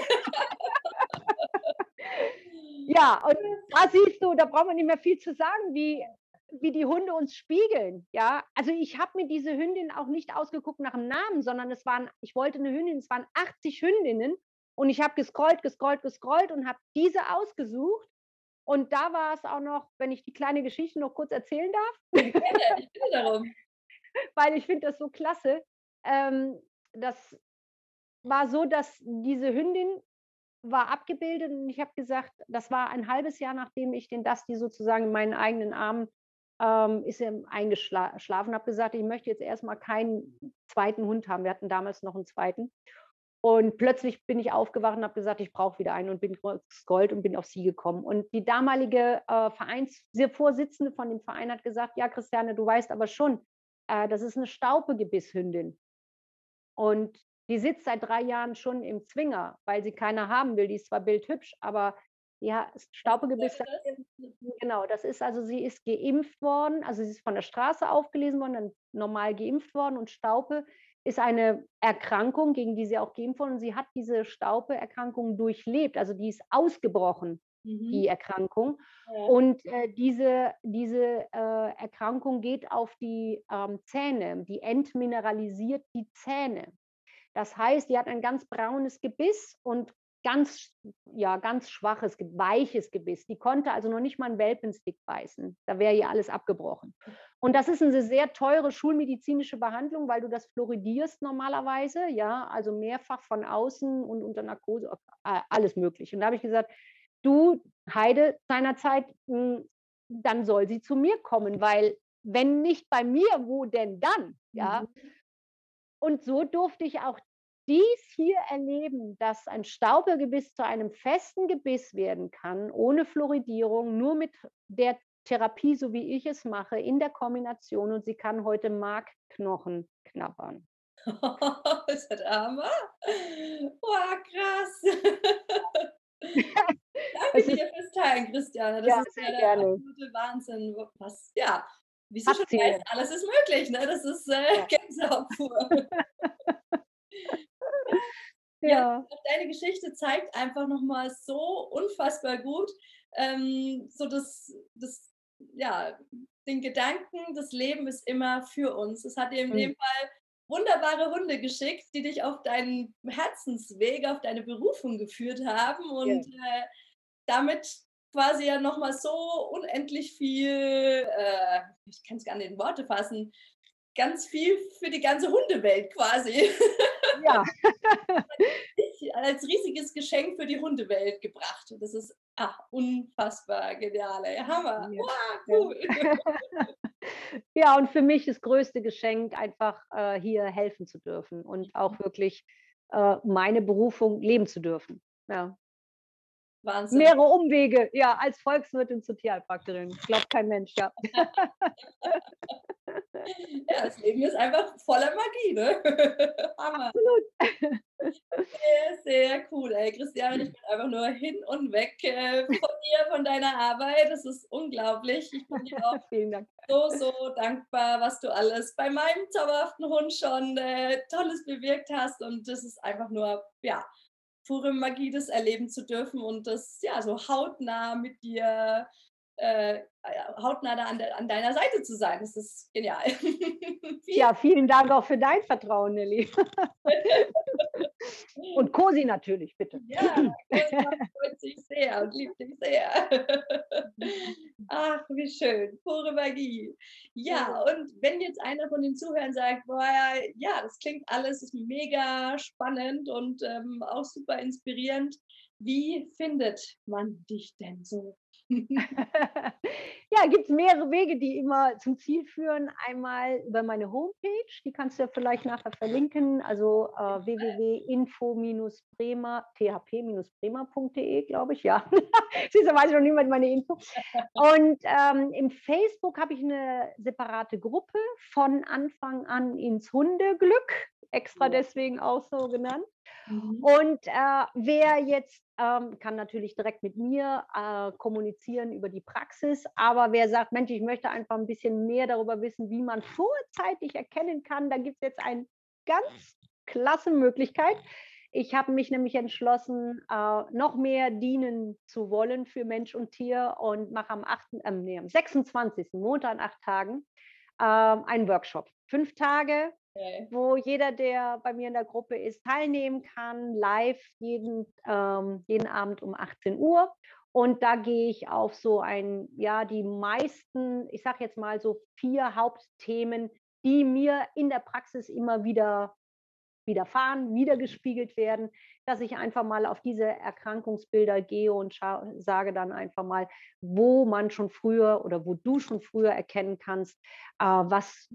ja, und da siehst du, da brauchen wir nicht mehr viel zu sagen, wie, wie die Hunde uns spiegeln. Ja, also ich habe mir diese Hündin auch nicht ausgeguckt nach dem Namen, sondern es waren, ich wollte eine Hündin, es waren 80 Hündinnen und ich habe gescrollt, gescrollt, gescrollt und habe diese ausgesucht. Und da war es auch noch, wenn ich die kleine Geschichte noch kurz erzählen darf. Ich bitte, ich bitte darum. weil ich finde das so klasse. Ähm, das war so, dass diese Hündin war abgebildet und ich habe gesagt, das war ein halbes Jahr, nachdem ich den Dusty sozusagen in meinen eigenen Armen ähm, ist er eingeschlafen, habe gesagt, ich möchte jetzt erstmal keinen zweiten Hund haben. Wir hatten damals noch einen zweiten. Und plötzlich bin ich aufgewacht und habe gesagt, ich brauche wieder einen und bin Gold und bin auf sie gekommen. Und die damalige äh, Vereinsvorsitzende von dem Verein hat gesagt, ja, Christiane, du weißt aber schon, äh, das ist eine Staupegebisshündin. Und die sitzt seit drei Jahren schon im Zwinger, weil sie keiner haben will. Die ist zwar bildhübsch, aber ja, Staupegebiss, genau, das ist also, sie ist geimpft worden, also sie ist von der Straße aufgelesen worden, dann normal geimpft worden und Staupe ist eine Erkrankung, gegen die sie auch geimpft wurde und sie hat diese Staupe-Erkrankung durchlebt, also die ist ausgebrochen, mhm. die Erkrankung. Ja. Und äh, diese, diese äh, Erkrankung geht auf die ähm, Zähne, die entmineralisiert die Zähne. Das heißt, die hat ein ganz braunes Gebiss und ganz, ja, ganz schwaches, weiches Gebiss. Die konnte also noch nicht mal einen Welpenstick beißen. Da wäre ihr alles abgebrochen. Und das ist eine sehr teure schulmedizinische Behandlung, weil du das fluoridierst normalerweise, ja, also mehrfach von außen und unter Narkose, alles mögliche. Und da habe ich gesagt, du, Heide, seinerzeit, hm, dann soll sie zu mir kommen, weil wenn nicht bei mir, wo denn dann? Ja. Mhm. Und so durfte ich auch dies hier erleben, dass ein Staubelgebiss zu einem festen Gebiss werden kann, ohne Fluoridierung, nur mit der Therapie, so wie ich es mache, in der Kombination und sie kann heute Markknochen knabbern. ist das Hammer? Wow, krass. Danke dir fürs Teilen, Christiane. Das ja, ist ja der absolute Wahnsinn. Was, ja, wie du schon weißt, alles ist möglich. Ne? Das ist äh, ja. Gänsehaut pur. Ja. ja. Deine Geschichte zeigt einfach nochmal so unfassbar gut, ähm, so das, das, ja, den Gedanken, das Leben ist immer für uns. Es hat dir in mhm. dem Fall wunderbare Hunde geschickt, die dich auf deinen Herzensweg, auf deine Berufung geführt haben und ja. äh, damit quasi ja nochmal so unendlich viel, äh, ich kann es gar nicht in Worte fassen, ganz viel für die ganze Hundewelt quasi. Ja. als riesiges Geschenk für die Hundewelt gebracht. Das ist ach, unfassbar genial. Ey. Hammer. Ja. Wow, cool. ja, und für mich das größte Geschenk, einfach äh, hier helfen zu dürfen und auch mhm. wirklich äh, meine Berufung leben zu dürfen. Ja. Wahnsinn. Mehrere Umwege, ja, als Volkswirtin zur Tierheilpraktikerin. Glaubt kein Mensch, ja. ja, das Leben ist einfach voller Magie, ne? Hammer. Absolut. Sehr, sehr cool, ey. Christiane, ich bin einfach nur hin und weg äh, von dir, von deiner Arbeit. Das ist unglaublich. Ich bin dir auch so, so dankbar, was du alles bei meinem zauberhaften Hund schon äh, Tolles bewirkt hast. Und das ist einfach nur, ja, pure Magie, das erleben zu dürfen und das ja so hautnah mit dir, äh, hautnah da an, an, deiner Seite zu sein. Das ist genial. ja, vielen Dank auch für dein Vertrauen, Nelly. und Cosi natürlich, bitte. Ja, freut sich sehr und liebt dich sehr. Ach, wie schön. Pure Magie. Ja, und wenn jetzt einer von den Zuhörern sagt, boah, ja, das klingt alles ist mega spannend und ähm, auch super inspirierend, wie findet man dich denn so? ja, gibt es mehrere Wege, die immer zum Ziel führen. Einmal über meine Homepage, die kannst du ja vielleicht nachher verlinken, also äh, www.info-bremer, thp-bremer.de, glaube ich, ja. Siehst du, weiß ich noch niemand meine Info. Und ähm, im Facebook habe ich eine separate Gruppe von Anfang an ins Hundeglück, extra deswegen auch so genannt. Mhm. Und äh, wer jetzt ähm, kann natürlich direkt mit mir äh, kommunizieren über die Praxis, aber wer sagt, Mensch, ich möchte einfach ein bisschen mehr darüber wissen, wie man vorzeitig erkennen kann, da gibt es jetzt eine ganz klasse Möglichkeit. Ich habe mich nämlich entschlossen, äh, noch mehr dienen zu wollen für Mensch und Tier und mache am, 8., äh, nee, am 26. Montag an acht Tagen äh, einen Workshop. Fünf Tage Okay. wo jeder, der bei mir in der Gruppe ist, teilnehmen kann, live jeden, ähm, jeden Abend um 18 Uhr. Und da gehe ich auf so ein, ja, die meisten, ich sage jetzt mal so vier Hauptthemen, die mir in der Praxis immer wieder widerfahren, wiedergespiegelt werden, dass ich einfach mal auf diese Erkrankungsbilder gehe und sage dann einfach mal, wo man schon früher oder wo du schon früher erkennen kannst, äh, was,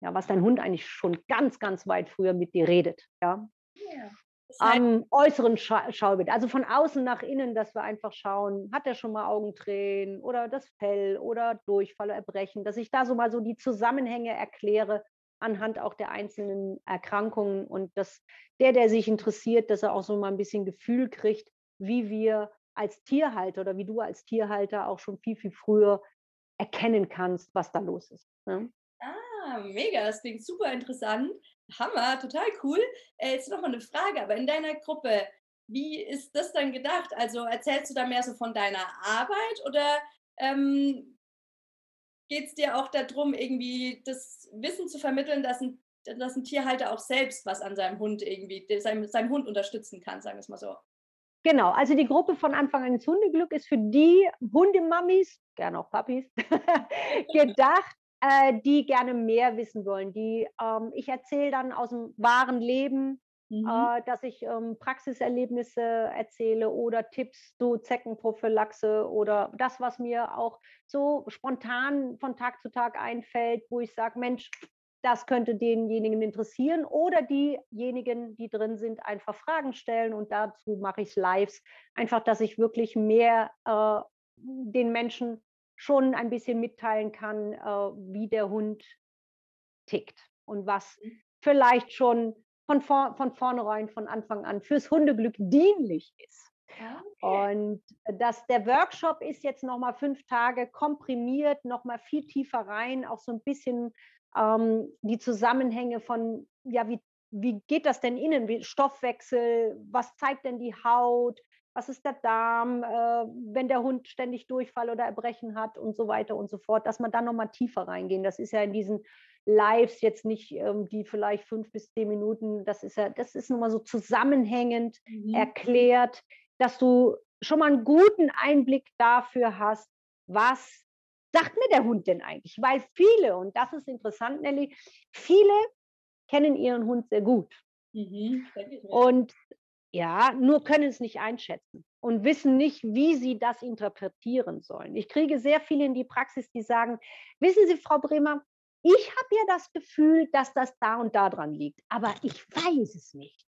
ja, was dein Hund eigentlich schon ganz, ganz weit früher mit dir redet. Ja. ja am äußeren Scha Schaubild, also von außen nach innen, dass wir einfach schauen, hat er schon mal Augentränen oder das Fell oder Durchfall, Erbrechen, dass ich da so mal so die Zusammenhänge erkläre anhand auch der einzelnen Erkrankungen und dass der, der sich interessiert, dass er auch so mal ein bisschen Gefühl kriegt, wie wir als Tierhalter oder wie du als Tierhalter auch schon viel, viel früher erkennen kannst, was da los ist. Ne? Ah, mega, das klingt super interessant. Hammer, total cool. Äh, jetzt noch mal eine Frage, aber in deiner Gruppe, wie ist das dann gedacht? Also erzählst du da mehr so von deiner Arbeit oder ähm, geht es dir auch darum, irgendwie das Wissen zu vermitteln, dass ein, dass ein Tierhalter auch selbst was an seinem Hund irgendwie, seinem, seinem Hund unterstützen kann, sagen wir es mal so? Genau, also die Gruppe von Anfang an ins Hundeglück ist für die Hundemammis, gerne auch Papis, gedacht, äh, die gerne mehr wissen wollen. Die, ähm, ich erzähle dann aus dem wahren Leben, mhm. äh, dass ich ähm, Praxiserlebnisse erzähle oder Tipps zu Zeckenprophylaxe oder das, was mir auch so spontan von Tag zu Tag einfällt, wo ich sage, Mensch, das könnte denjenigen interessieren oder diejenigen, die drin sind, einfach Fragen stellen und dazu mache ich Lives. Einfach, dass ich wirklich mehr äh, den Menschen schon ein bisschen mitteilen kann, äh, wie der Hund tickt und was mhm. vielleicht schon von, vor, von vornherein, von Anfang an fürs Hundeglück dienlich ist. Okay. Und das, der Workshop ist jetzt nochmal fünf Tage komprimiert, nochmal viel tiefer rein, auch so ein bisschen ähm, die Zusammenhänge von, ja, wie, wie geht das denn innen? Wie Stoffwechsel, was zeigt denn die Haut? Was ist der Darm, äh, wenn der Hund ständig Durchfall oder Erbrechen hat und so weiter und so fort, dass man dann nochmal tiefer reingehen. Das ist ja in diesen Lives jetzt nicht ähm, die vielleicht fünf bis zehn Minuten, das ist ja, das ist nochmal so zusammenhängend mhm. erklärt, dass du schon mal einen guten Einblick dafür hast, was sagt mir der Hund denn eigentlich? Weil viele, und das ist interessant, Nelly, viele kennen ihren Hund sehr gut. Mhm, und ja, nur können es nicht einschätzen und wissen nicht, wie sie das interpretieren sollen. Ich kriege sehr viele in die Praxis, die sagen, wissen Sie, Frau Bremer, ich habe ja das Gefühl, dass das da und da dran liegt, aber ich weiß es nicht.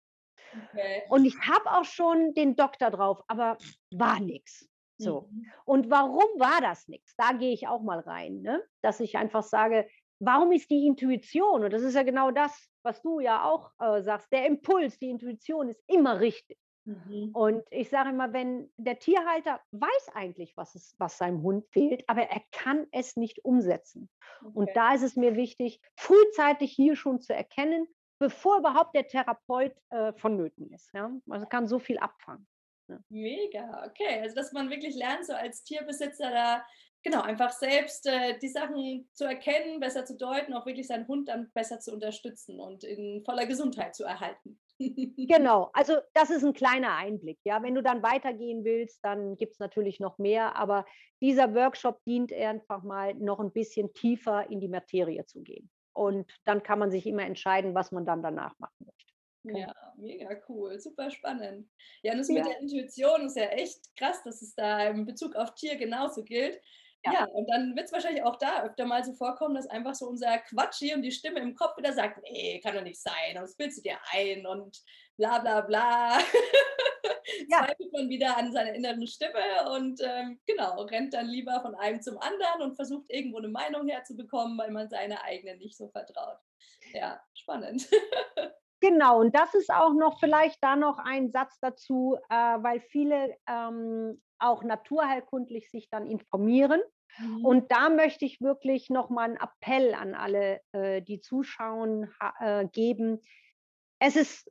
Okay. Und ich habe auch schon den Doktor drauf, aber war nichts. So. Mhm. Und warum war das nichts? Da gehe ich auch mal rein, ne? dass ich einfach sage, warum ist die Intuition, und das ist ja genau das, was du ja auch äh, sagst, der Impuls, die Intuition ist immer richtig. Mhm. Und ich sage immer, wenn der Tierhalter weiß eigentlich, was, es, was seinem Hund fehlt, aber er kann es nicht umsetzen. Okay. Und da ist es mir wichtig, frühzeitig hier schon zu erkennen, bevor überhaupt der Therapeut äh, vonnöten ist. Ja? Also kann so viel abfangen. Ja. Mega, okay. Also dass man wirklich lernt, so als Tierbesitzer da genau, einfach selbst äh, die Sachen zu erkennen, besser zu deuten, auch wirklich seinen Hund dann besser zu unterstützen und in voller Gesundheit zu erhalten. genau, also das ist ein kleiner Einblick. Ja, wenn du dann weitergehen willst, dann gibt es natürlich noch mehr, aber dieser Workshop dient einfach mal noch ein bisschen tiefer in die Materie zu gehen. Und dann kann man sich immer entscheiden, was man dann danach machen möchte. Ja, mega cool, super spannend. Ja, und das ja. mit der Intuition ist ja echt krass, dass es da in Bezug auf Tier genauso gilt. Ja. ja, und dann wird es wahrscheinlich auch da öfter mal so vorkommen, dass einfach so unser Quatsch hier und die Stimme im Kopf wieder sagt, nee, kann doch nicht sein, und das bildest du dir ein und bla bla bla. ja. Zweifelt man wieder an seiner inneren Stimme und ähm, genau, rennt dann lieber von einem zum anderen und versucht irgendwo eine Meinung herzubekommen, weil man seine eigene nicht so vertraut. Ja, spannend. Genau, und das ist auch noch vielleicht da noch ein Satz dazu, äh, weil viele ähm, auch naturheilkundlich sich dann informieren. Mhm. Und da möchte ich wirklich nochmal einen Appell an alle, äh, die zuschauen, äh, geben. Es ist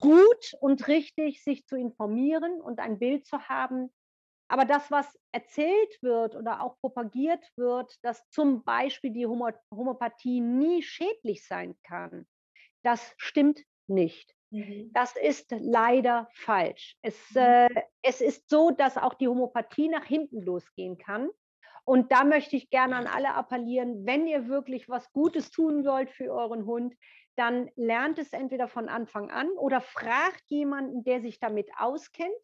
gut und richtig, sich zu informieren und ein Bild zu haben. Aber das, was erzählt wird oder auch propagiert wird, dass zum Beispiel die Homöopathie nie schädlich sein kann, das stimmt nicht. Mhm. Das ist leider falsch. Es, mhm. äh, es ist so, dass auch die Homöopathie nach hinten losgehen kann. Und da möchte ich gerne an alle appellieren, wenn ihr wirklich was Gutes tun wollt für euren Hund, dann lernt es entweder von Anfang an oder fragt jemanden, der sich damit auskennt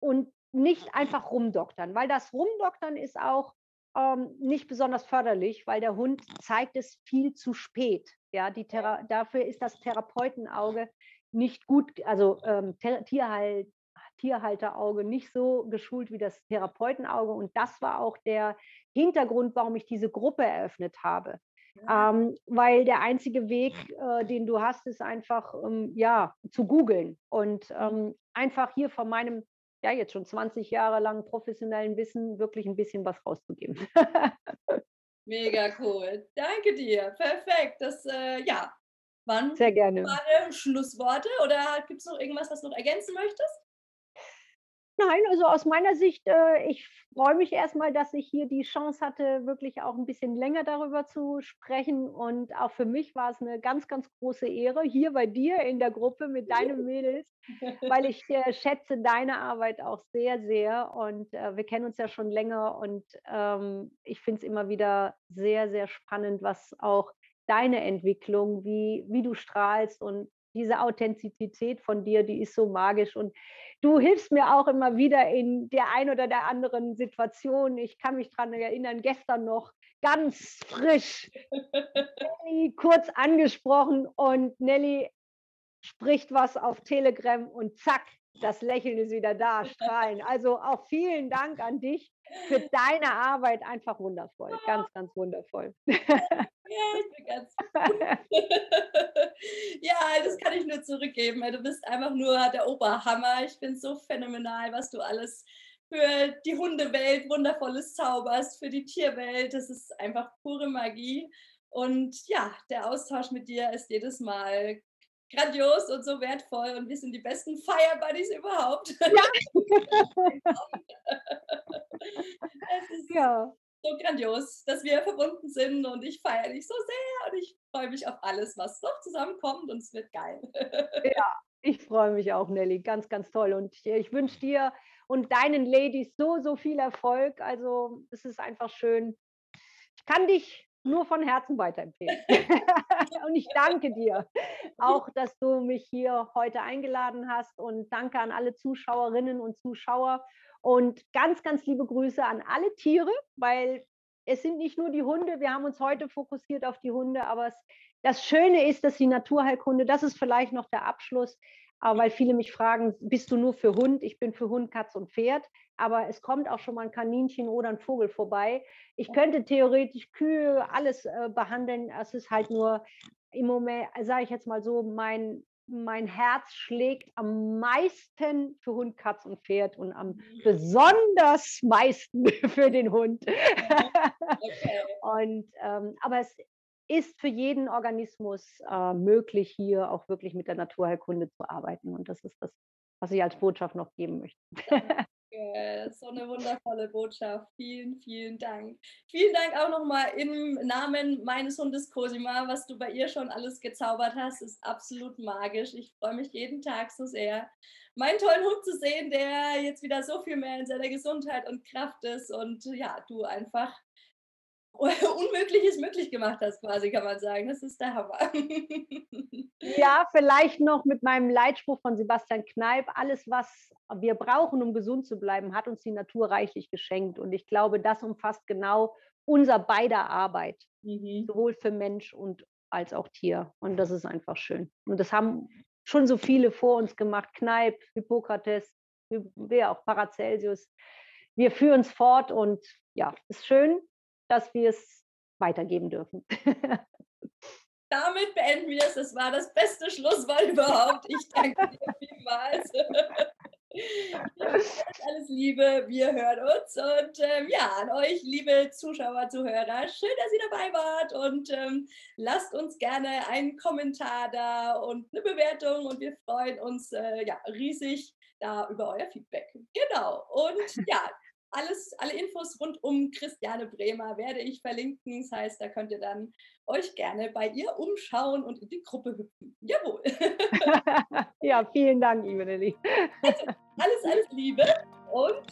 und nicht einfach rumdoktern, weil das Rumdoktern ist auch ähm, nicht besonders förderlich, weil der Hund zeigt es viel zu spät. Ja, die Thera dafür ist das Therapeutenauge nicht gut, also ähm, Tierhalt, Tierhalterauge nicht so geschult wie das Therapeutenauge. Und das war auch der Hintergrund, warum ich diese Gruppe eröffnet habe. Ja. Ähm, weil der einzige Weg, äh, den du hast, ist einfach ähm, ja, zu googeln und mhm. ähm, einfach hier von meinem ja jetzt schon 20 Jahre lang professionellen Wissen wirklich ein bisschen was rauszugeben. Mega cool. Danke dir. Perfekt. Das, äh, ja, waren Sehr gerne. Schlussworte oder gibt es noch irgendwas, was du noch ergänzen möchtest? Nein, also aus meiner Sicht, äh, ich freue mich erstmal, dass ich hier die Chance hatte, wirklich auch ein bisschen länger darüber zu sprechen. Und auch für mich war es eine ganz, ganz große Ehre, hier bei dir in der Gruppe mit deinen Mädels, weil ich äh, schätze deine Arbeit auch sehr, sehr. Und äh, wir kennen uns ja schon länger und ähm, ich finde es immer wieder sehr, sehr spannend, was auch deine Entwicklung, wie, wie du strahlst und diese Authentizität von dir, die ist so magisch. Und du hilfst mir auch immer wieder in der ein oder der anderen Situation. Ich kann mich daran erinnern, gestern noch ganz frisch Nelly kurz angesprochen und Nelly spricht was auf Telegram und zack, das Lächeln ist wieder da, strahlen. Also auch vielen Dank an dich für deine Arbeit. Einfach wundervoll, ganz, ganz wundervoll. Ja, ich bin ganz Ja, das kann ich nur zurückgeben. Du bist einfach nur der Oberhammer. Ich finde so phänomenal, was du alles für die Hundewelt wundervolles zauberst, für die Tierwelt. Das ist einfach pure Magie. Und ja, der Austausch mit dir ist jedes Mal grandios und so wertvoll und wir sind die besten Fire Buddies überhaupt. Ja. es ist ja so grandios, dass wir verbunden sind und ich feiere dich so sehr und ich freue mich auf alles, was noch zusammenkommt und es wird geil. Ja, ich freue mich auch, Nelly. Ganz, ganz toll. Und ich, wünsche dir und deinen Ladies so, so viel Erfolg. Also es ist einfach schön. Ich kann dich nur von Herzen weiterempfehlen. und ich danke dir auch, dass du mich hier heute eingeladen hast und danke an alle Zuschauerinnen und Zuschauer und ganz, ganz liebe Grüße an alle Tiere, weil es sind nicht nur die Hunde. Wir haben uns heute fokussiert auf die Hunde, aber es, das Schöne ist, dass die Naturheilkunde, das ist vielleicht noch der Abschluss, aber weil viele mich fragen, bist du nur für Hund? Ich bin für Hund, Katz und Pferd. Aber es kommt auch schon mal ein Kaninchen oder ein Vogel vorbei. Ich könnte theoretisch Kühe, alles äh, behandeln. Es ist halt nur im Moment, sage ich jetzt mal so, mein mein Herz schlägt am meisten für Hund, Katz und Pferd und am mhm. besonders meisten für den Hund. Okay. und, ähm, aber es ist für jeden Organismus äh, möglich, hier auch wirklich mit der Naturheilkunde zu arbeiten. Und das ist das, was ich als Botschaft noch geben möchte. So eine wundervolle Botschaft. Vielen, vielen Dank. Vielen Dank auch nochmal im Namen meines Hundes Cosima, was du bei ihr schon alles gezaubert hast, ist absolut magisch. Ich freue mich jeden Tag so sehr, meinen tollen Hund zu sehen, der jetzt wieder so viel mehr in seiner Gesundheit und Kraft ist und ja, du einfach Unmögliches möglich gemacht hast, quasi, kann man sagen. Das ist der Hammer. Ja, vielleicht noch mit meinem Leitspruch von Sebastian Kneip, alles, was wir brauchen, um gesund zu bleiben, hat uns die Natur reichlich geschenkt. Und ich glaube, das umfasst genau unser beider Arbeit, mhm. sowohl für Mensch und als auch Tier. Und das ist einfach schön. Und das haben schon so viele vor uns gemacht. Kneip, Hippokrates, wer auch Paracelsius. Wir führen es fort und ja, ist schön, dass wir es weitergeben dürfen. Damit beenden wir es. Es war das beste Schlusswort überhaupt. Ich danke dir vielmals. alles Liebe, wir hören uns und ähm, ja, an euch, liebe Zuschauer, Zuhörer, schön, dass ihr dabei wart und ähm, lasst uns gerne einen Kommentar da und eine Bewertung und wir freuen uns äh, ja, riesig da über euer Feedback. Genau, und ja, alles, alle Infos rund um Christiane Bremer werde ich verlinken. Das heißt, da könnt ihr dann euch gerne bei ihr umschauen und in die Gruppe hüpfen. Jawohl. ja, vielen Dank, Lilly. Also, alles, alles Liebe und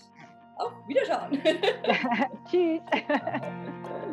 auf Wiederschauen. Tschüss.